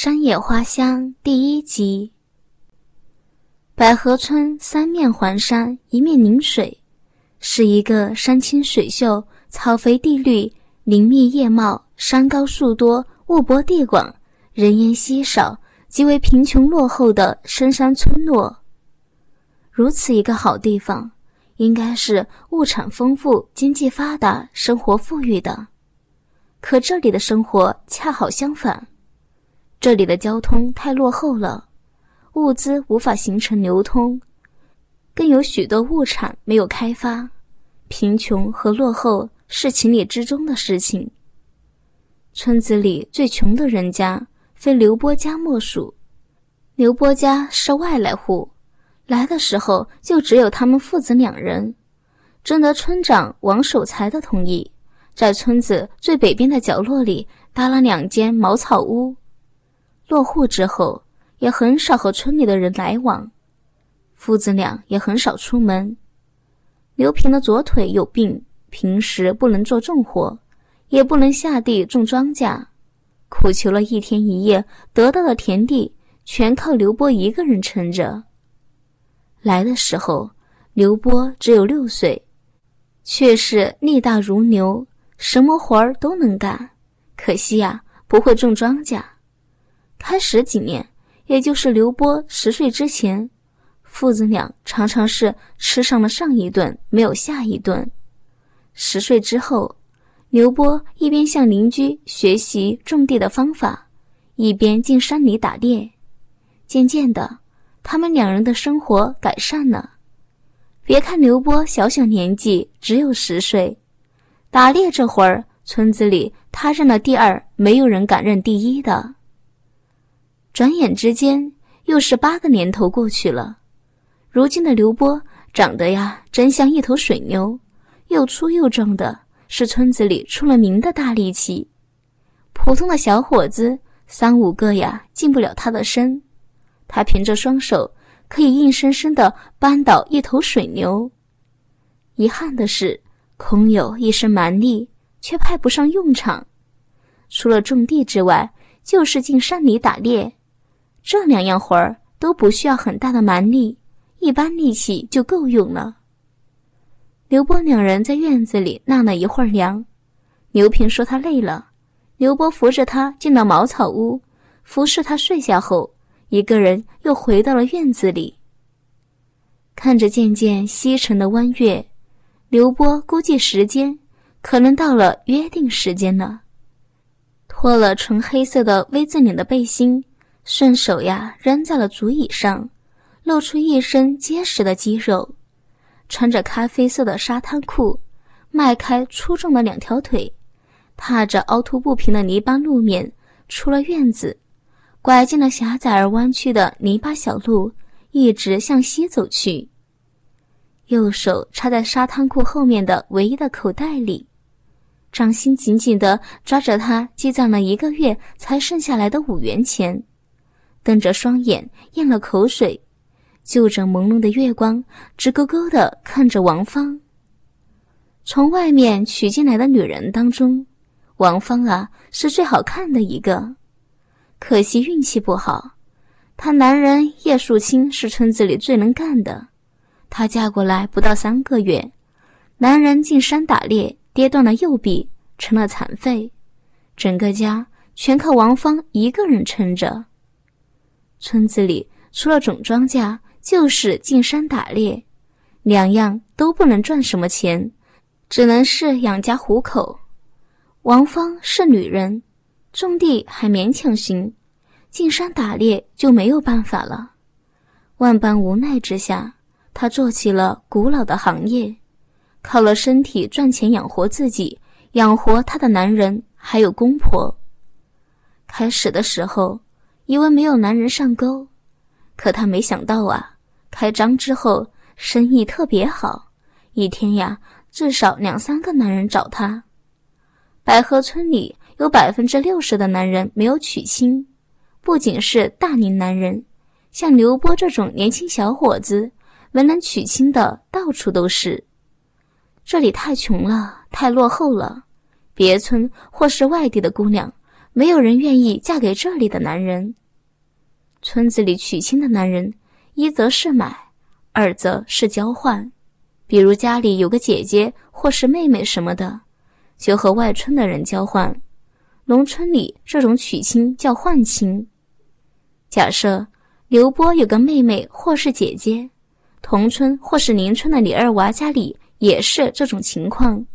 山野花香第一集。百合村三面环山，一面临水，是一个山清水秀、草肥地绿、林密叶茂、山高树多、物博地广、人烟稀少、极为贫穷落后的深山村落。如此一个好地方，应该是物产丰富、经济发达、生活富裕的。可这里的生活恰好相反，这里的交通太落后了，物资无法形成流通，更有许多物产没有开发，贫穷和落后是情理之中的事情。村子里最穷的人家非刘波家莫属，刘波家是外来户，来的时候就只有他们父子两人，征得村长王守才的同意。在村子最北边的角落里搭了两间茅草屋，落户之后也很少和村里的人来往，父子俩也很少出门。刘平的左腿有病，平时不能做重活，也不能下地种庄稼，苦求了一天一夜，得到的田地全靠刘波一个人撑着。来的时候，刘波只有六岁，却是力大如牛。什么活儿都能干，可惜呀，不会种庄稼。开始几年，也就是刘波十岁之前，父子俩常常是吃上了上一顿，没有下一顿。十岁之后，刘波一边向邻居学习种地的方法，一边进山里打猎。渐渐的，他们两人的生活改善了。别看刘波小小年纪，只有十岁。打猎这会儿，村子里他认了第二，没有人敢认第一的。转眼之间，又是八个年头过去了。如今的刘波长得呀，真像一头水牛，又粗又壮的，是村子里出了名的大力气。普通的小伙子三五个呀，近不了他的身。他凭着双手，可以硬生生的扳倒一头水牛。遗憾的是。空有一身蛮力，却派不上用场。除了种地之外，就是进山里打猎，这两样活儿都不需要很大的蛮力，一般力气就够用了。刘波两人在院子里纳了一会儿凉，刘平说他累了，刘波扶着他进了茅草屋，服侍他睡下后，一个人又回到了院子里，看着渐渐西沉的弯月。刘波估计时间可能到了约定时间了，脱了纯黑色的 V 字领的背心，顺手呀扔在了竹椅上，露出一身结实的肌肉，穿着咖啡色的沙滩裤，迈开粗壮的两条腿，踏着凹凸不平的泥巴路面出了院子，拐进了狭窄而弯曲的泥巴小路，一直向西走去。右手插在沙滩裤后面的唯一的口袋里，掌心紧紧地抓着他积攒了一个月才剩下来的五元钱，瞪着双眼咽了口水，就着朦胧的月光，直勾勾地看着王芳。从外面娶进来的女人当中，王芳啊是最好看的一个，可惜运气不好，她男人叶树清是村子里最能干的。她嫁过来不到三个月，男人进山打猎，跌断了右臂，成了残废，整个家全靠王芳一个人撑着。村子里除了种庄稼，就是进山打猎，两样都不能赚什么钱，只能是养家糊口。王芳是女人，种地还勉强行，进山打猎就没有办法了。万般无奈之下。她做起了古老的行业，靠了身体赚钱养活自己，养活她的男人还有公婆。开始的时候，以为没有男人上钩，可她没想到啊，开张之后生意特别好，一天呀至少两三个男人找她。百合村里有百分之六十的男人没有娶亲，不仅是大龄男人，像刘波这种年轻小伙子。没能娶亲的到处都是，这里太穷了，太落后了。别村或是外地的姑娘，没有人愿意嫁给这里的男人。村子里娶亲的男人，一则是买，二则是交换。比如家里有个姐姐或是妹妹什么的，就和外村的人交换。农村里这种娶亲叫换亲。假设刘波有个妹妹或是姐姐，同村或是邻村的李二娃家里也是这种情况，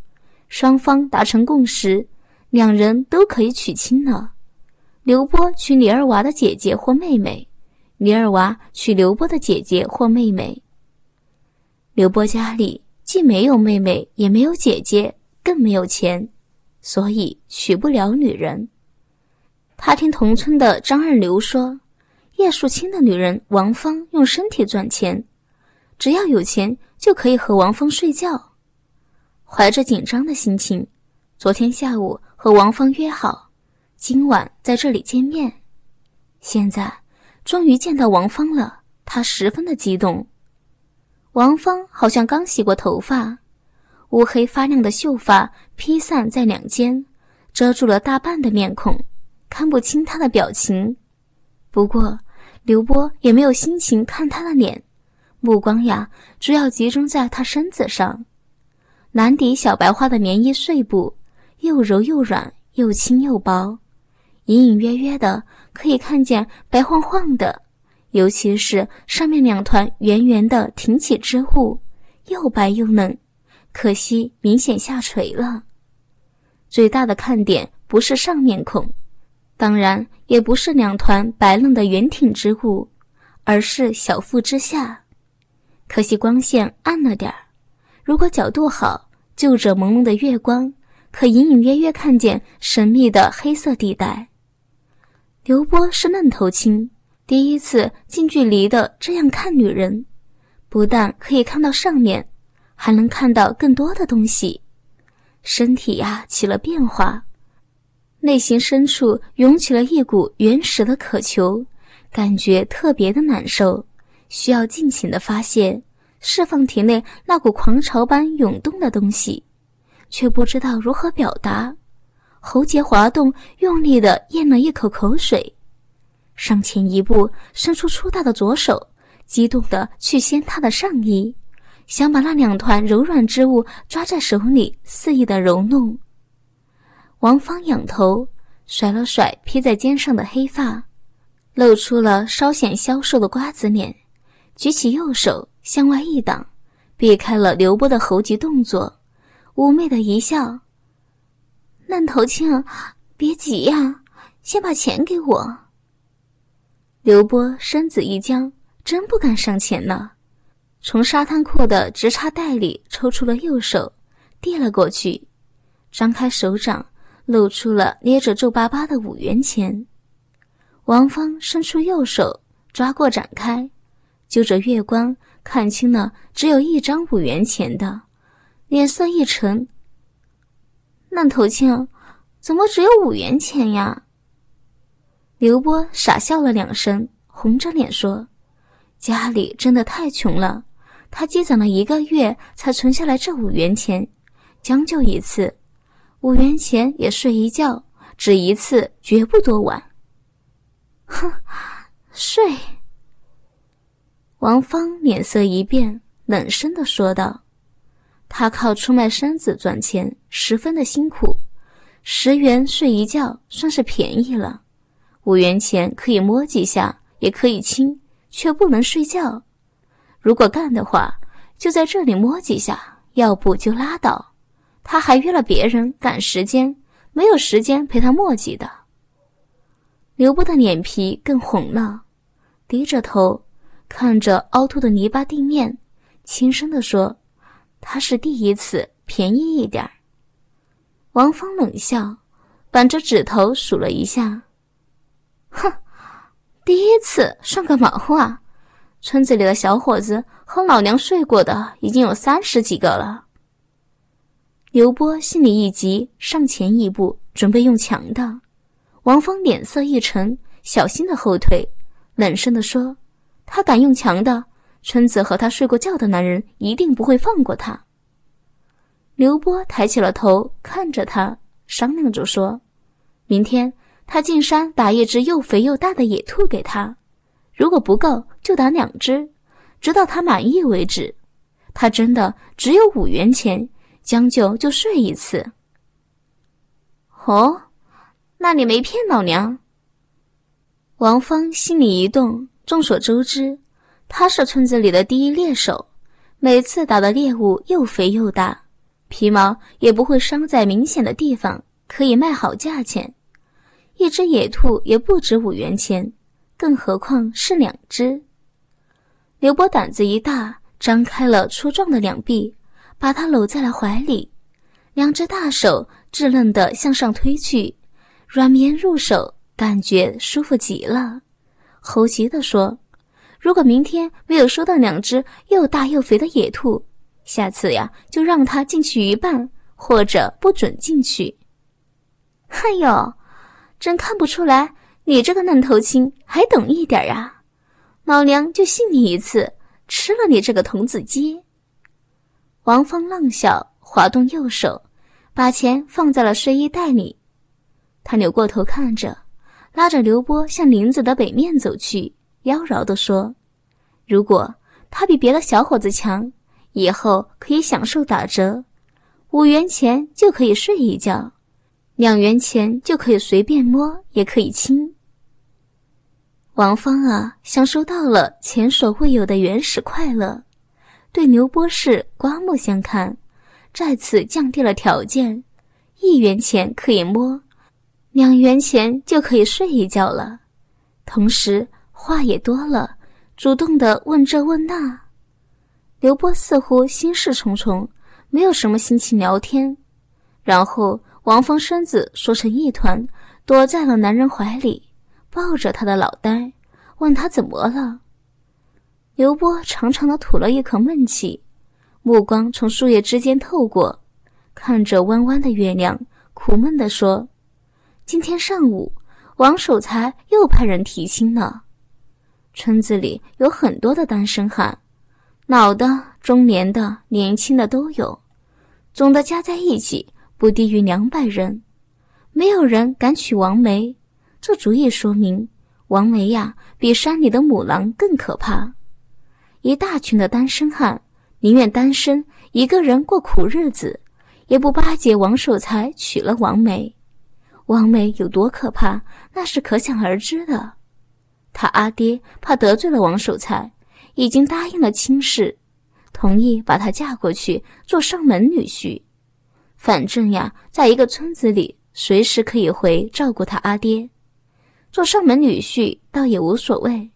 双方达成共识，两人都可以娶亲了。刘波娶李二娃的姐姐或妹妹，李二娃娶刘波的姐姐或妹妹。刘波家里既没有妹妹，也没有姐姐，更没有钱，所以娶不了女人。他听同村的张二刘说，叶树清的女人王芳用身体赚钱，只要有钱就可以和王芳睡觉。怀着紧张的心情，昨天下午和王芳约好。今晚在这里见面，现在终于见到王芳了，他十分的激动。王芳好像刚洗过头发，乌黑发亮的秀发披散在两肩，遮住了大半的面孔，看不清她的表情。不过刘波也没有心情看她的脸，目光呀主要集中在她身子上，蓝底小白花的棉衣睡布，又柔又软，又轻又薄。隐隐约约的可以看见白晃晃的，尤其是上面两团圆圆的挺起之物，又白又嫩，可惜明显下垂了。最大的看点不是上面孔，当然也不是两团白嫩的圆挺之物，而是小腹之下。可惜光线暗了点儿，如果角度好，就着朦胧的月光，可隐隐约约看见神秘的黑色地带。刘波是嫩头青，第一次近距离的这样看女人，不但可以看到上面，还能看到更多的东西，身体呀起了变化，内心深处涌起了一股原始的渴求，感觉特别的难受，需要尽情的发泄，释放体内那股狂潮般涌动的东西，却不知道如何表达。喉结滑动，用力的咽了一口口水，上前一步，伸出粗大的左手，激动的去掀他的上衣，想把那两团柔软之物抓在手里，肆意的揉弄。王芳仰头，甩了甩披在肩上的黑发，露出了稍显消瘦的瓜子脸，举起右手向外一挡，避开了刘波的猴急动作，妩媚的一笑。烂头青，别急呀，先把钱给我。刘波身子一僵，真不敢上前了，从沙滩裤的直插袋里抽出了右手，递了过去，张开手掌，露出了捏着皱巴巴的五元钱。王芳伸出右手抓过，展开，就着月光看清了，只有一张五元钱的，脸色一沉。那头青，怎么只有五元钱呀？刘波傻笑了两声，红着脸说：“家里真的太穷了，他积攒了一个月才存下来这五元钱，将就一次，五元钱也睡一觉，只一次绝不多晚。”哼，睡。王芳脸色一变，冷声的说道。他靠出卖身子赚钱，十分的辛苦。十元睡一觉算是便宜了，五元钱可以摸几下，也可以亲，却不能睡觉。如果干的话，就在这里摸几下，要不就拉倒。他还约了别人赶时间，没有时间陪他墨迹的。刘波的脸皮更红了，低着头看着凹凸的泥巴地面，轻声地说。他是第一次，便宜一点儿。王芳冷笑，扳着指头数了一下，哼，第一次算个毛啊！村子里的小伙子和老娘睡过的已经有三十几个了。刘波心里一急，上前一步准备用强的。王芳脸色一沉，小心的后退，冷声的说：“他敢用强的。”春子和他睡过觉的男人一定不会放过他。刘波抬起了头，看着他，商量着说：“明天他进山打一只又肥又大的野兔给他，如果不够就打两只，直到他满意为止。他真的只有五元钱，将就就睡一次。哦，那你没骗老娘？王芳心里一动，众所周知，他是村子里的第一猎手，每次打的猎物又肥又大，皮毛也不会伤在明显的地方，可以卖好价钱。一只野兔也不值五元钱，更何况是两只。刘波胆子一大，张开了粗壮的两臂，把它搂在了怀里，两只大手稚嫩的向上推去，软绵入手，感觉舒服极了。猴急地说：“如果明天没有收到两只又大又肥的野兔，下次呀就让它进去一半，或者不准进去。”哎呦！真看不出来，你这个嫩头青还懂一点啊！老娘就信你一次，吃了你这个童子鸡。王芳浪笑，滑动右手，把钱放在了睡衣袋里。他扭过头看着，拉着刘波向林子的北面走去，妖娆地说：“如果他比别的小伙子强，以后可以享受打折，五元钱就可以睡一觉。”两元钱就可以随便摸，也可以亲。王芳啊，享受到了前所未有的原始快乐，对刘波士刮目相看，再次降低了条件：一元钱可以摸，两元钱就可以睡一觉了。同时话也多了，主动的问这问那。刘波似乎心事重重，没有什么心情聊天，然后。王峰身子缩成一团，躲在了男人怀里，抱着他的脑袋，问他怎么了。刘波长长的吐了一口闷气，目光从树叶之间透过，看着弯弯的月亮，苦闷地说：“今天上午，王守财又派人提亲了。村子里有很多的单身汉，老的、中年的、年轻的都有，总的加在一起。”不低于两百人，没有人敢娶王梅，这足以说明王梅呀比山里的母狼更可怕。一大群的单身汉宁愿单身一个人过苦日子，也不巴结王守财娶了王梅。王梅有多可怕，那是可想而知的。他阿爹怕得罪了王守财，已经答应了亲事，同意把她嫁过去做上门女婿。反正呀，在一个村子里，随时可以回照顾他阿爹，做上门女婿倒也无所谓。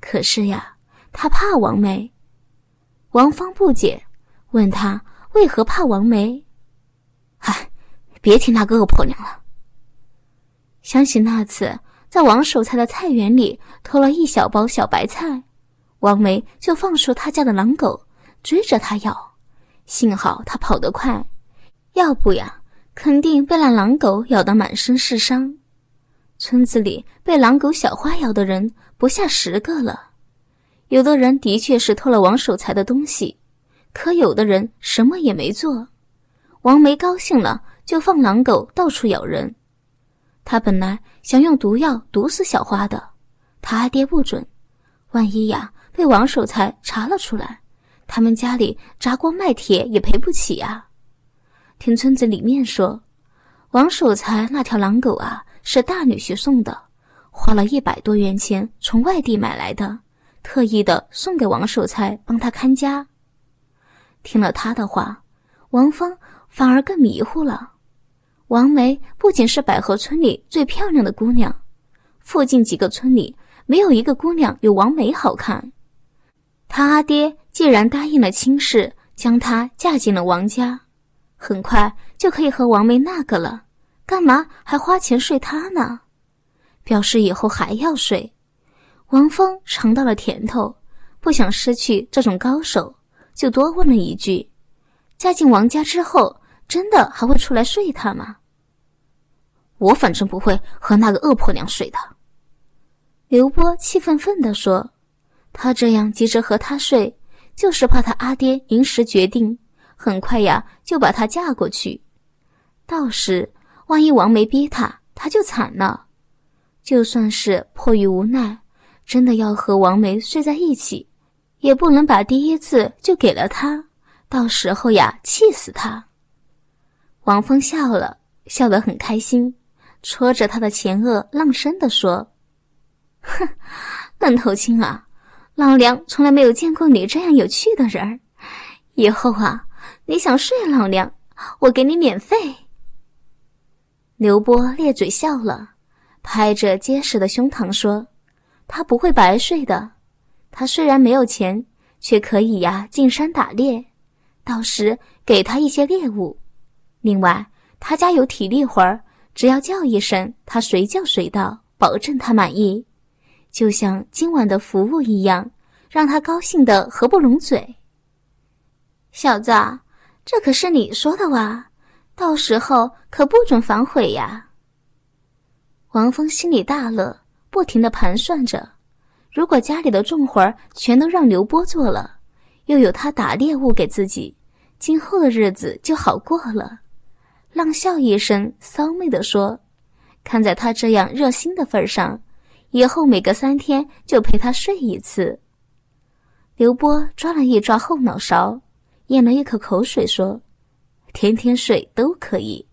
可是呀，他怕王梅。王芳不解，问他为何怕王梅。唉，别提那个恶婆娘了。想起那次在王守财的菜园里偷了一小包小白菜，王梅就放出他家的狼狗追着他咬，幸好他跑得快。要不呀，肯定被那狼狗咬得满身是伤。村子里被狼狗小花咬的人不下十个了。有的人的确是偷了王守财的东西，可有的人什么也没做。王梅高兴了，就放狼狗到处咬人。他本来想用毒药毒死小花的，他爹不准，万一呀被王守财查了出来，他们家里砸锅卖铁也赔不起呀。听村子里面说，王守财那条狼狗啊是大女婿送的，花了一百多元钱从外地买来的，特意的送给王守财帮他看家。听了他的话，王芳反而更迷糊了。王梅不仅是百合村里最漂亮的姑娘，附近几个村里没有一个姑娘有王梅好看。他阿爹既然答应了亲事，将她嫁进了王家。很快就可以和王梅那个了，干嘛还花钱睡她呢？表示以后还要睡。王峰尝到了甜头，不想失去这种高手，就多问了一句：“嫁进王家之后，真的还会出来睡他吗？”我反正不会和那个恶婆娘睡的。刘波气愤愤地说：“他这样急着和她睡，就是怕他阿爹临时决定。”很快呀，就把她嫁过去。到时万一王梅逼他，他就惨了。就算是迫于无奈，真的要和王梅睡在一起，也不能把第一次就给了他，到时候呀，气死他。王峰笑了笑得很开心，戳着他的前额，浪声地说：“哼，愣头青啊，老娘从来没有见过你这样有趣的人以后啊，你想睡老娘，我给你免费。”刘波咧嘴笑了。拍着结实的胸膛说：“他不会白睡的。他虽然没有钱，却可以呀进山打猎，到时给他一些猎物。另外，他家有体力活儿，只要叫一声，他随叫随到，保证他满意。就像今晚的服务一样，让他高兴的合不拢嘴。小子，这可是你说的哇，到时候可不准反悔呀。”王峰心里大乐，不停的盘算着：如果家里的重活儿全都让刘波做了，又有他打猎物给自己，今后的日子就好过了。浪笑一声，骚媚的说：“看在他这样热心的份上，以后每隔三天就陪他睡一次。”刘波抓了一抓后脑勺，咽了一口口水，说：“天天睡都可以。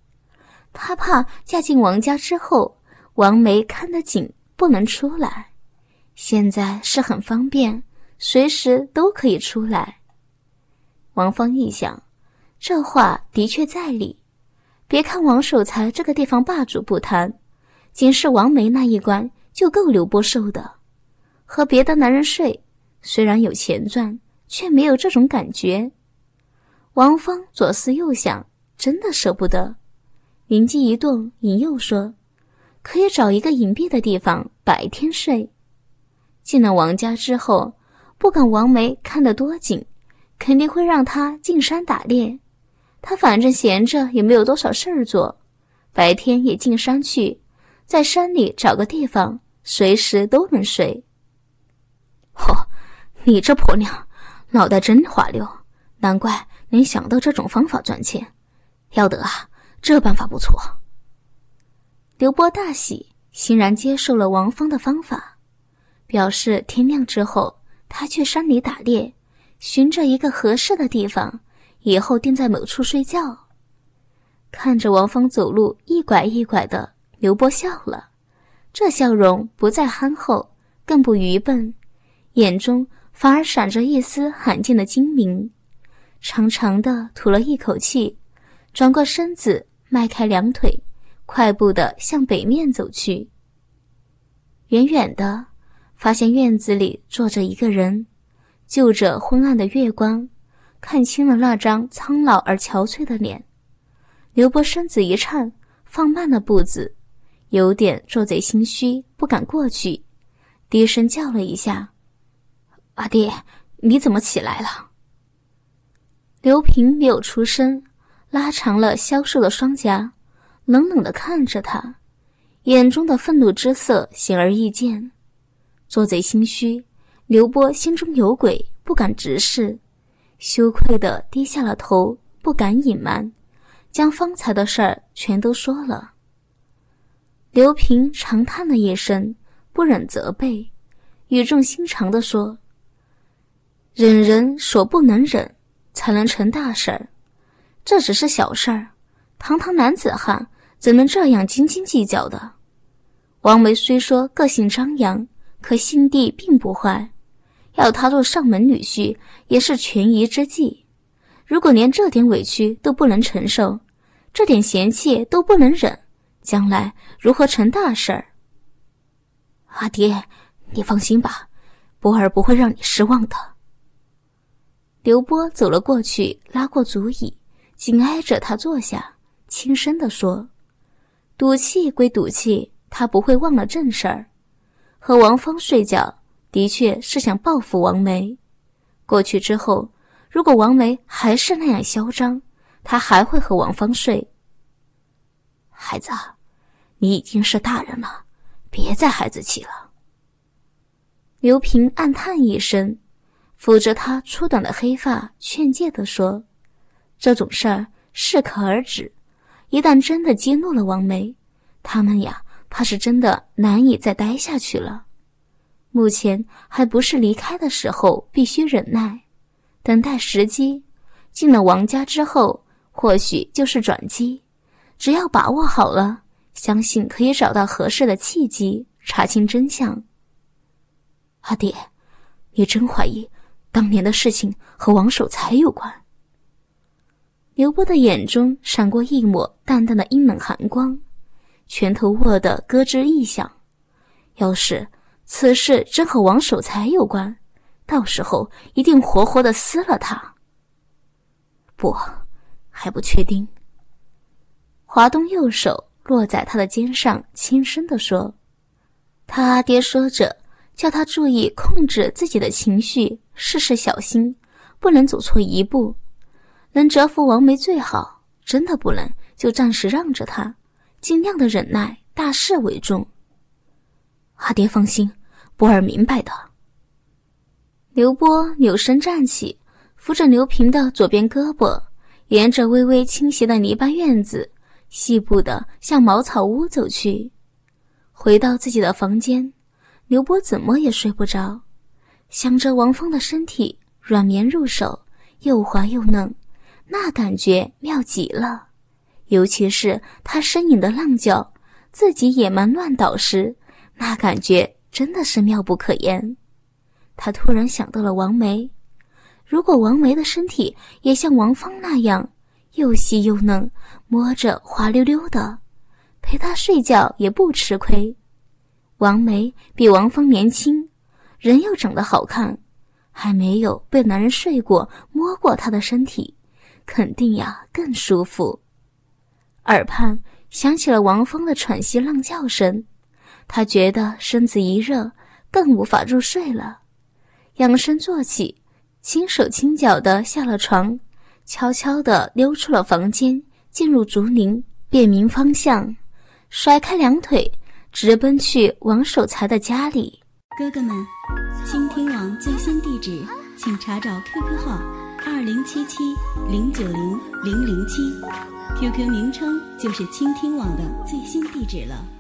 他怕嫁进王家之后。”王梅看得紧，不能出来。现在是很方便，随时都可以出来。王芳一想，这话的确在理。别看王守财这个地方霸主不谈，仅是王梅那一关就够刘波受的。和别的男人睡，虽然有钱赚，却没有这种感觉。王芳左思右想，真的舍不得。灵机一动，引诱说。可以找一个隐蔽的地方白天睡。进了王家之后，不管王梅看得多紧，肯定会让他进山打猎。他反正闲着也没有多少事儿做，白天也进山去，在山里找个地方，随时都能睡。嚯，你这婆娘，脑袋真滑溜，难怪能想到这种方法赚钱。要得啊，这办法不错。刘波大喜，欣然接受了王芳的方法，表示天亮之后他去山里打猎，寻着一个合适的地方，以后定在某处睡觉。看着王芳走路一拐一拐的，刘波笑了，这笑容不再憨厚，更不愚笨，眼中反而闪着一丝罕见的精明，长长的吐了一口气，转过身子，迈开两腿。快步的向北面走去。远远的，发现院子里坐着一个人，就着昏暗的月光，看清了那张苍老而憔悴的脸。刘波身子一颤，放慢了步子，有点做贼心虚，不敢过去，低声叫了一下：“阿爹，你怎么起来了？”刘平没有出声，拉长了消瘦的双颊。冷冷的看着他，眼中的愤怒之色显而易见。做贼心虚，刘波心中有鬼，不敢直视，羞愧的低下了头，不敢隐瞒，将方才的事儿全都说了。刘平长叹了一声，不忍责备，语重心长的说：“忍人所不能忍，才能成大事儿。这只是小事儿，堂堂男子汉。”怎能这样斤斤计较的？王梅虽说个性张扬，可心地并不坏。要他做上门女婿，也是权宜之计。如果连这点委屈都不能承受，这点嫌弃都不能忍，将来如何成大事儿？阿爹，你放心吧，波儿不会让你失望的。刘波走了过去，拉过足椅，紧挨着他坐下，轻声地说。赌气归赌气，他不会忘了正事儿。和王芳睡觉，的确是想报复王梅。过去之后，如果王梅还是那样嚣张，他还会和王芳睡。孩子，你已经是大人了，别再孩子气了。刘平暗叹一声，抚着他粗短的黑发，劝诫地说：“这种事儿适可而止。”一旦真的激怒了王梅，他们呀怕是真的难以再待下去了。目前还不是离开的时候，必须忍耐，等待时机。进了王家之后，或许就是转机。只要把握好了，相信可以找到合适的契机，查清真相。阿爹，你真怀疑当年的事情和王守财有关？刘波的眼中闪过一抹淡淡的阴冷寒光，拳头握得咯吱一响。要是此事真和王守财有关，到时候一定活活的撕了他。不，还不确定。华东右手落在他的肩上，轻声的说：“他爹说着，叫他注意控制自己的情绪，事事小心，不能走错一步。能折服王梅最好，真的不能就暂时让着他，尽量的忍耐，大事为重。阿爹放心，波儿明白的。”刘波扭身站起，扶着刘平的左边胳膊，沿着微微倾斜的泥巴院子。细步的向茅草屋走去，回到自己的房间，刘波怎么也睡不着，想着王峰的身体软绵入手，又滑又嫩，那感觉妙极了。尤其是他呻吟的浪叫，自己野蛮乱倒时，那感觉真的是妙不可言。他突然想到了王梅，如果王梅的身体也像王芳那样。又细又嫩，摸着滑溜溜的，陪他睡觉也不吃亏。王梅比王芳年轻，人又长得好看，还没有被男人睡过、摸过她的身体，肯定呀更舒服。耳畔响起了王峰的喘息、浪叫声，他觉得身子一热，更无法入睡了，仰身坐起，轻手轻脚的下了床。悄悄地溜出了房间，进入竹林，辨明方向，甩开两腿，直奔去王守财的家里。哥哥们，倾听网最新地址，请查找 QQ 号二零七七零九零零零七，QQ 名称就是倾听网的最新地址了。